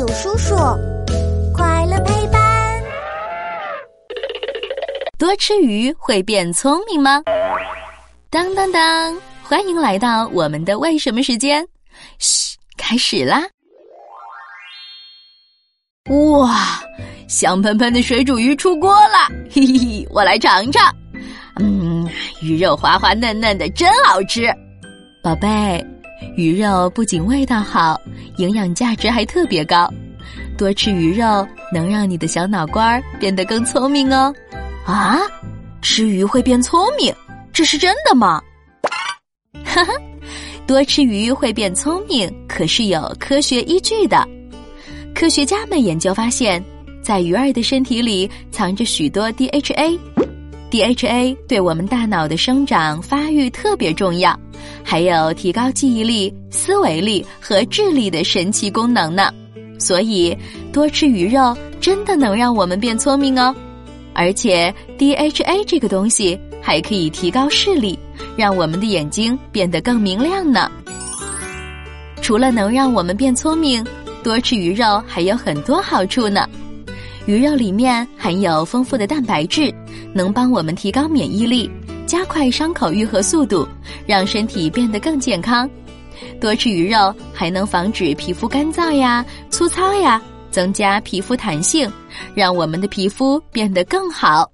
有叔叔，快乐陪伴。多吃鱼会变聪明吗？当当当！欢迎来到我们的为什么时间。嘘，开始啦！哇，香喷喷的水煮鱼出锅了，嘿嘿嘿，我来尝尝。嗯，鱼肉滑滑嫩嫩的，真好吃。宝贝，鱼肉不仅味道好，营养价值还特别高。多吃鱼肉能让你的小脑瓜变得更聪明哦。啊，吃鱼会变聪明，这是真的吗？哈哈，多吃鱼会变聪明，可是有科学依据的。科学家们研究发现，在鱼儿的身体里藏着许多 DHA，DHA 对我们大脑的生长发育特别重要，还有提高记忆力、思维力和智力的神奇功能呢。所以，多吃鱼肉真的能让我们变聪明哦。而且，DHA 这个东西还可以提高视力，让我们的眼睛变得更明亮呢。除了能让我们变聪明，多吃鱼肉还有很多好处呢。鱼肉里面含有丰富的蛋白质，能帮我们提高免疫力，加快伤口愈合速度，让身体变得更健康。多吃鱼肉还能防止皮肤干燥呀、粗糙呀。增加皮肤弹性，让我们的皮肤变得更好。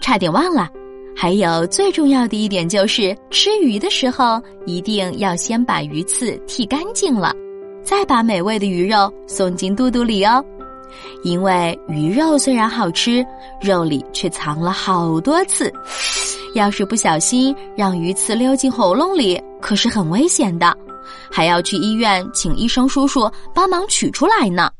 差点忘了，还有最重要的一点就是吃鱼的时候一定要先把鱼刺剔干净了，再把美味的鱼肉送进肚肚里哦。因为鱼肉虽然好吃，肉里却藏了好多刺，要是不小心让鱼刺溜进喉咙里，可是很危险的，还要去医院请医生叔叔帮忙取出来呢。